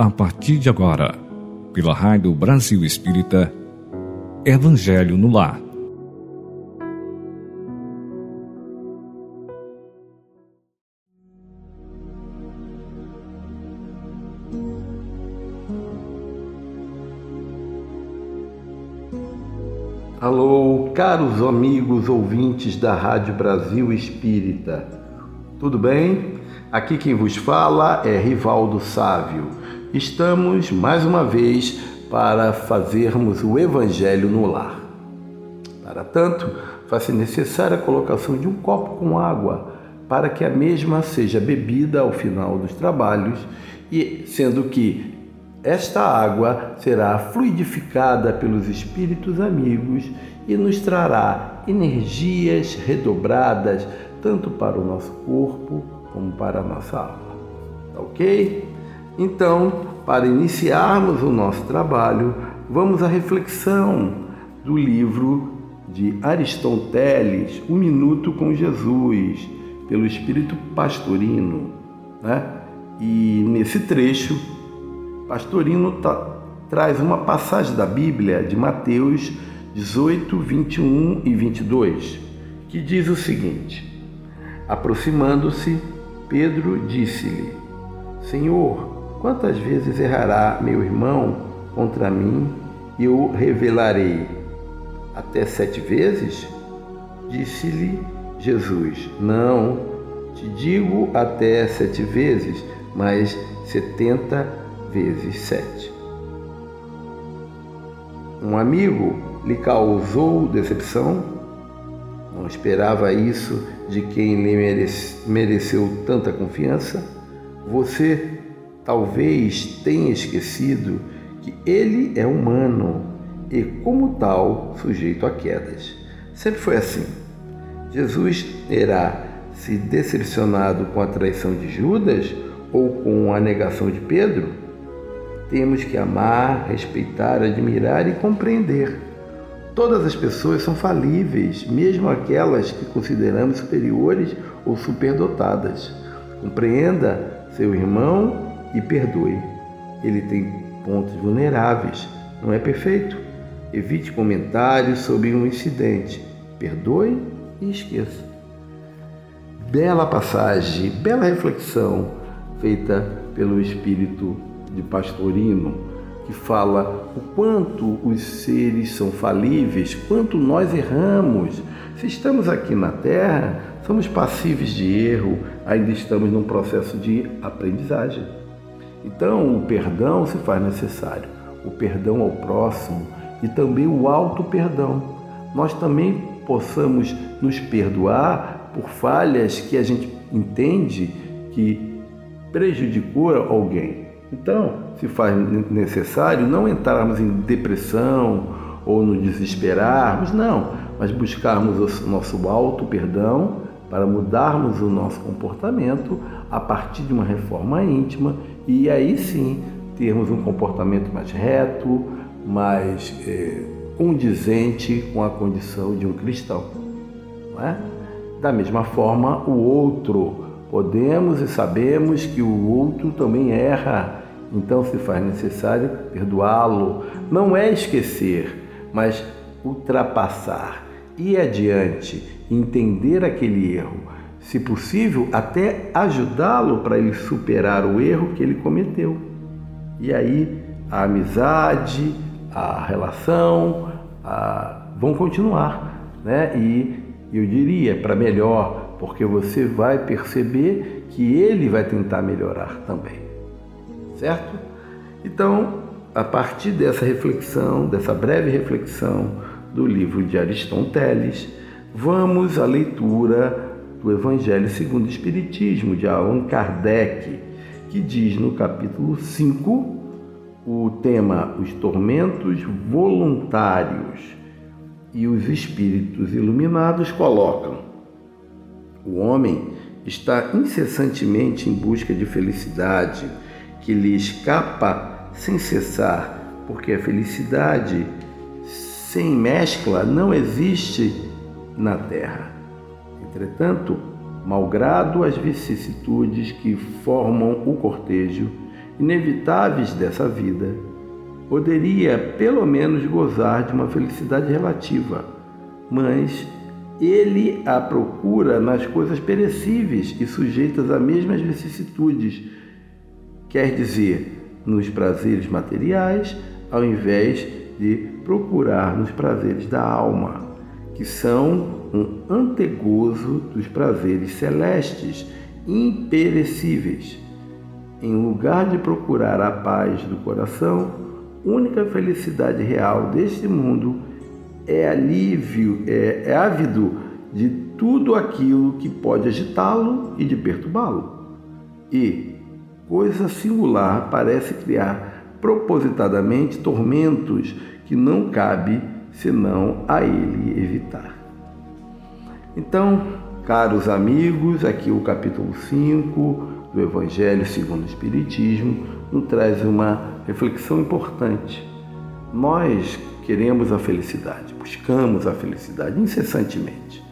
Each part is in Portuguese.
a partir de agora, pela Rádio Brasil Espírita, Evangelho no Lar. Alô, caros amigos ouvintes da Rádio Brasil Espírita. Tudo bem? Aqui quem vos fala é Rivaldo Sávio. Estamos mais uma vez para fazermos o Evangelho no lar. Para tanto, faz-se necessária a colocação de um copo com água para que a mesma seja bebida ao final dos trabalhos e sendo que esta água será fluidificada pelos espíritos amigos e nos trará energias redobradas tanto para o nosso corpo como para a nossa alma. Tá ok? Então, para iniciarmos o nosso trabalho, vamos à reflexão do livro de Ariston Um Minuto com Jesus, pelo Espírito Pastorino. Né? E nesse trecho, Pastorino tá, traz uma passagem da Bíblia de Mateus 18, 21 e 22, que diz o seguinte: Aproximando-se, Pedro disse-lhe: Senhor, quantas vezes errará meu irmão contra mim e eu revelarei? Até sete vezes? Disse-lhe Jesus: Não, te digo até sete vezes, mas setenta vezes vezes sete. Um amigo lhe causou decepção? Não esperava isso de quem lhe mereceu tanta confiança? Você talvez tenha esquecido que ele é humano e, como tal, sujeito a quedas. Sempre foi assim. Jesus terá se decepcionado com a traição de Judas ou com a negação de Pedro? Temos que amar, respeitar, admirar e compreender. Todas as pessoas são falíveis, mesmo aquelas que consideramos superiores ou superdotadas. Compreenda seu irmão e perdoe. Ele tem pontos vulneráveis, não é perfeito. Evite comentários sobre um incidente. Perdoe e esqueça. Bela passagem, bela reflexão feita pelo Espírito de Pastorino, que fala o quanto os seres são falíveis, quanto nós erramos. Se estamos aqui na Terra, somos passíveis de erro, ainda estamos num processo de aprendizagem. Então, o perdão se faz necessário, o perdão ao próximo e também o auto-perdão. Nós também possamos nos perdoar por falhas que a gente entende que prejudicou alguém. Então, se faz necessário não entrarmos em depressão ou nos desesperarmos, não, mas buscarmos o nosso alto perdão para mudarmos o nosso comportamento a partir de uma reforma íntima e aí sim termos um comportamento mais reto, mais é, condizente com a condição de um cristão. É? Da mesma forma, o outro, podemos e sabemos que o outro também erra então se faz necessário perdoá-lo. Não é esquecer, mas ultrapassar, ir adiante, entender aquele erro, se possível, até ajudá-lo para ele superar o erro que ele cometeu. E aí a amizade, a relação a... vão continuar, né? E eu diria para melhor, porque você vai perceber que ele vai tentar melhorar também certo? Então, a partir dessa reflexão, dessa breve reflexão do livro de Aristóteles, vamos à leitura do Evangelho segundo o Espiritismo de Allan Kardec, que diz no capítulo 5 o tema Os tormentos voluntários e os espíritos iluminados colocam: o homem está incessantemente em busca de felicidade que lhe escapa sem cessar, porque a felicidade sem mescla não existe na terra. Entretanto, malgrado as vicissitudes que formam o cortejo, inevitáveis dessa vida, poderia pelo menos gozar de uma felicidade relativa, mas ele a procura nas coisas perecíveis e sujeitas a mesmas vicissitudes, quer dizer, nos prazeres materiais, ao invés de procurar nos prazeres da alma, que são um antegozo dos prazeres celestes, imperecíveis. Em lugar de procurar a paz do coração, única felicidade real deste mundo é alívio, é, é ávido de tudo aquilo que pode agitá-lo e de perturbá-lo. E, coisa singular, parece criar propositadamente tormentos que não cabe senão a ele evitar. Então, caros amigos, aqui o capítulo 5 do Evangelho segundo o Espiritismo nos traz uma reflexão importante. Nós queremos a felicidade, buscamos a felicidade incessantemente.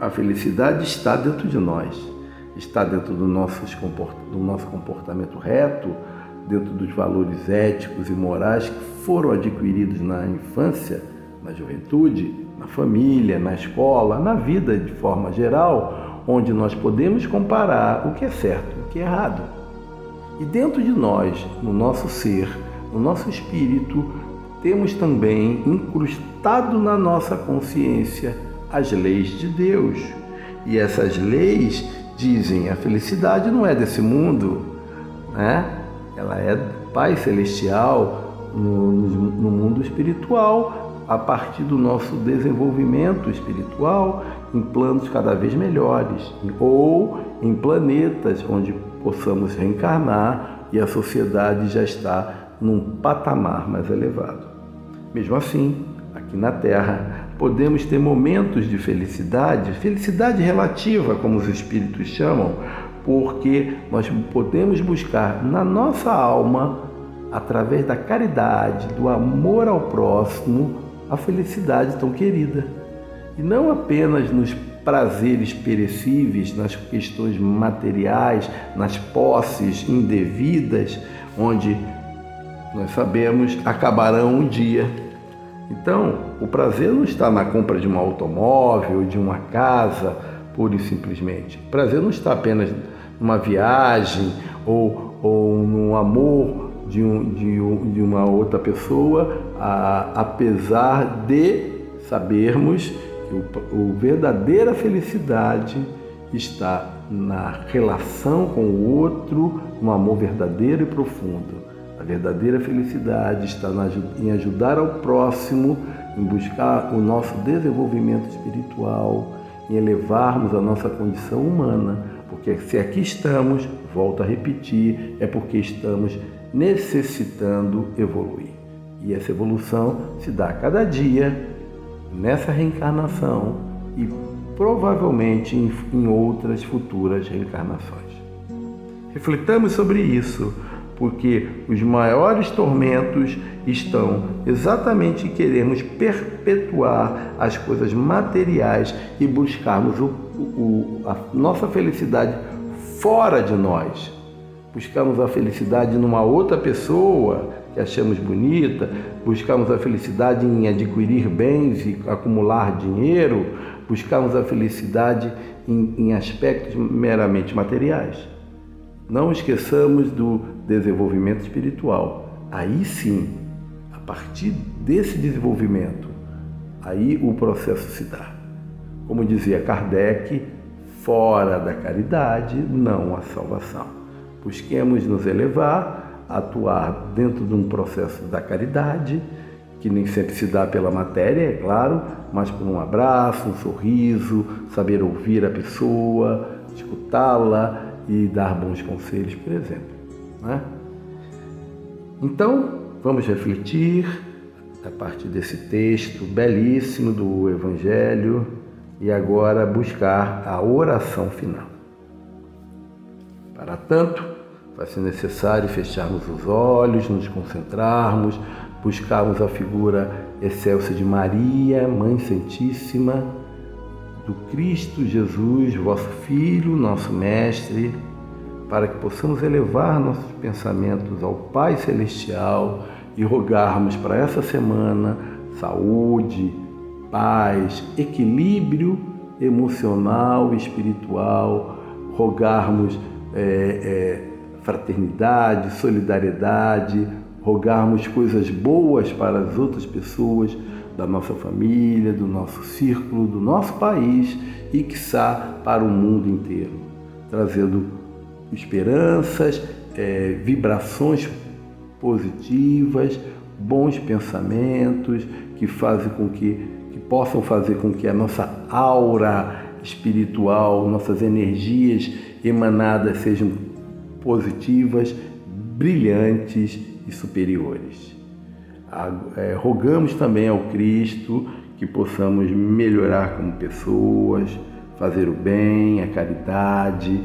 A felicidade está dentro de nós, está dentro do nosso, do nosso comportamento reto, dentro dos valores éticos e morais que foram adquiridos na infância, na juventude, na família, na escola, na vida de forma geral, onde nós podemos comparar o que é certo e o que é errado. E dentro de nós, no nosso ser, no nosso espírito, temos também incrustado na nossa consciência as leis de Deus. E essas leis dizem a felicidade não é desse mundo, né? ela é Pai Celestial no, no mundo espiritual, a partir do nosso desenvolvimento espiritual em planos cada vez melhores, ou em planetas onde possamos reencarnar e a sociedade já está num patamar mais elevado. Mesmo assim, aqui na Terra, podemos ter momentos de felicidade, felicidade relativa, como os espíritos chamam, porque nós podemos buscar na nossa alma, através da caridade, do amor ao próximo, a felicidade tão querida. E não apenas nos prazeres perecíveis, nas questões materiais, nas posses indevidas, onde nós sabemos, acabarão um dia. Então, o prazer não está na compra de um automóvel, de uma casa, pura e simplesmente. O prazer não está apenas numa viagem ou, ou no amor de, um, de, um, de uma outra pessoa, a, apesar de sabermos que o, o verdadeira felicidade está na relação com o outro, no amor verdadeiro e profundo. A verdadeira felicidade está em ajudar ao próximo, em buscar o nosso desenvolvimento espiritual, em elevarmos a nossa condição humana, porque se aqui estamos, volto a repetir, é porque estamos necessitando evoluir. E essa evolução se dá a cada dia, nessa reencarnação e provavelmente em, outras futuras reencarnações. Refletamos sobre isso porque os maiores tormentos estão exatamente em queremos perpetuar as coisas materiais e buscarmos o, o, a nossa felicidade fora de nós. Buscamos a felicidade numa outra pessoa que achamos bonita, buscamos a felicidade em adquirir bens e acumular dinheiro, buscamos a felicidade em, em aspectos meramente materiais. Não esqueçamos do desenvolvimento espiritual. Aí sim, a partir desse desenvolvimento, aí o processo se dá. Como dizia Kardec, fora da caridade não há salvação. Busquemos nos elevar, atuar dentro de um processo da caridade, que nem sempre se dá pela matéria, é claro, mas por um abraço, um sorriso, saber ouvir a pessoa, escutá-la, e dar bons conselhos, por exemplo. Né? Então, vamos refletir a partir desse texto belíssimo do Evangelho e agora buscar a oração final. Para tanto, vai ser necessário fecharmos os olhos, nos concentrarmos, buscarmos a figura excelsa de Maria, Mãe Santíssima do Cristo Jesus, vosso Filho, nosso Mestre, para que possamos elevar nossos pensamentos ao Pai Celestial e rogarmos para essa semana saúde, paz, equilíbrio emocional e espiritual, rogarmos é, é, fraternidade, solidariedade, rogarmos coisas boas para as outras pessoas da nossa família, do nosso círculo, do nosso país e, quiçá, para o mundo inteiro, trazendo esperanças, é, vibrações positivas, bons pensamentos que fazem com que, que possam fazer com que a nossa aura espiritual, nossas energias emanadas sejam positivas, brilhantes e superiores. É, rogamos também ao Cristo que possamos melhorar como pessoas, fazer o bem, a caridade,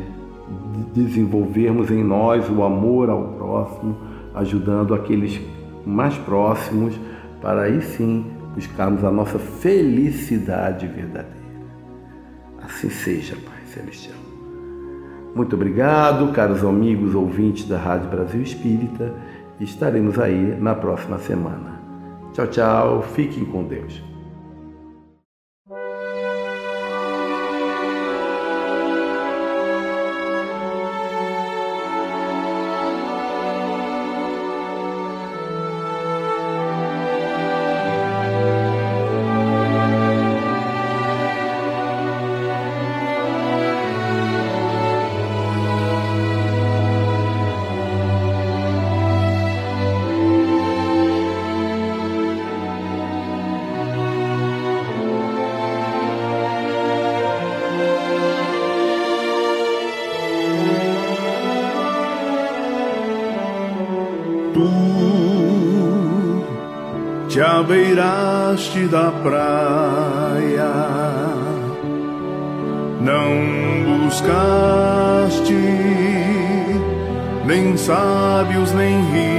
desenvolvermos em nós o amor ao próximo, ajudando aqueles mais próximos, para aí sim buscarmos a nossa felicidade verdadeira. Assim seja, Pai Celestial. Muito obrigado, caros amigos ouvintes da Rádio Brasil Espírita. Estaremos aí na próxima semana. Tchau, tchau. Fiquem com Deus. Te abeiraste da praia, não buscaste nem sábios nem ricos,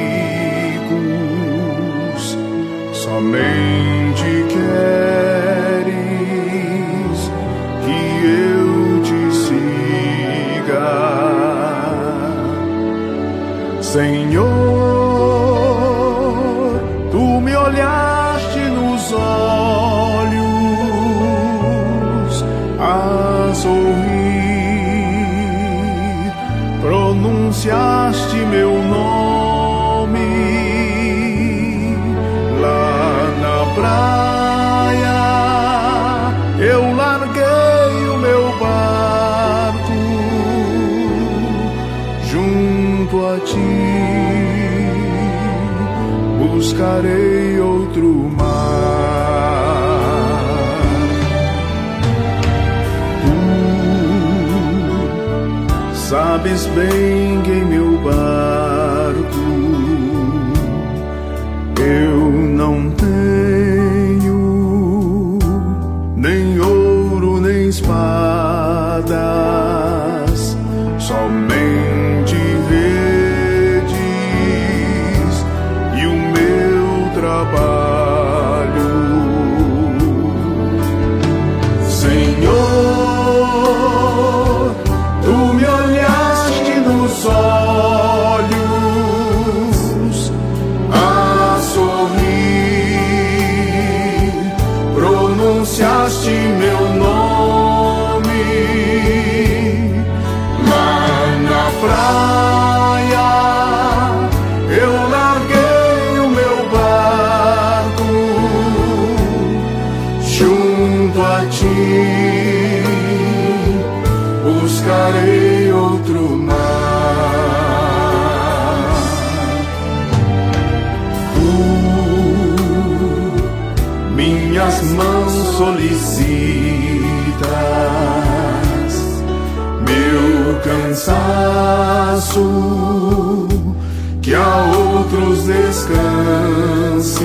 a ti, buscarei outro sabes bem que em meu barco cansaço, que a outros descanse,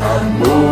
amor